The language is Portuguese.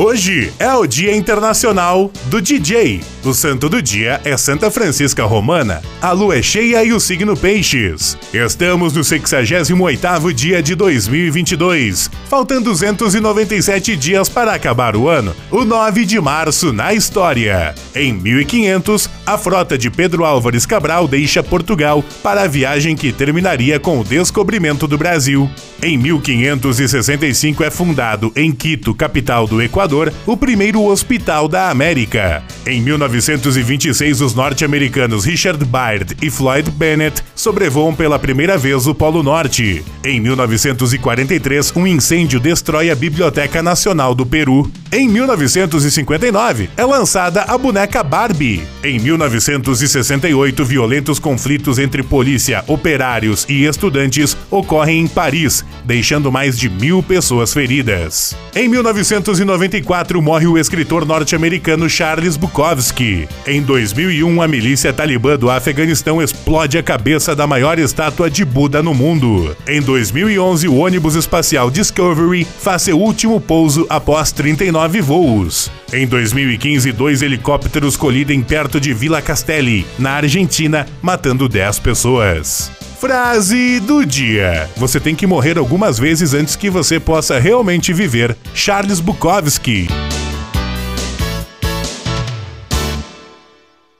Hoje é o Dia Internacional do DJ. O santo do dia é Santa Francisca Romana. A lua é cheia e o signo Peixes. Estamos no 68º dia de 2022. Faltam 297 dias para acabar o ano. O 9 de março na história. Em 1500, a frota de Pedro Álvares Cabral deixa Portugal para a viagem que terminaria com o descobrimento do Brasil. Em 1565 é fundado em Quito, capital do Equador, o primeiro hospital da América. Em 1926, os norte-americanos Richard Byrd e Floyd Bennett sobrevoam pela primeira vez o Polo Norte. Em 1943, um incêndio destrói a Biblioteca Nacional do Peru. Em 1959, é lançada a boneca Barbie. Em 1968, violentos conflitos entre polícia, operários e estudantes ocorrem em Paris, deixando mais de mil pessoas feridas. Em 1994, morre o escritor norte-americano Charles Bukowski. Em 2001, a milícia talibã do Afeganistão explode a cabeça da maior estátua de Buda no mundo. Em 2011, o ônibus espacial Discovery faz seu último pouso após 39 voos. Em 2015, dois helicópteros colidem perto de Villa Castelli, na Argentina, matando 10 pessoas. Frase do dia: Você tem que morrer algumas vezes antes que você possa realmente viver. Charles Bukowski.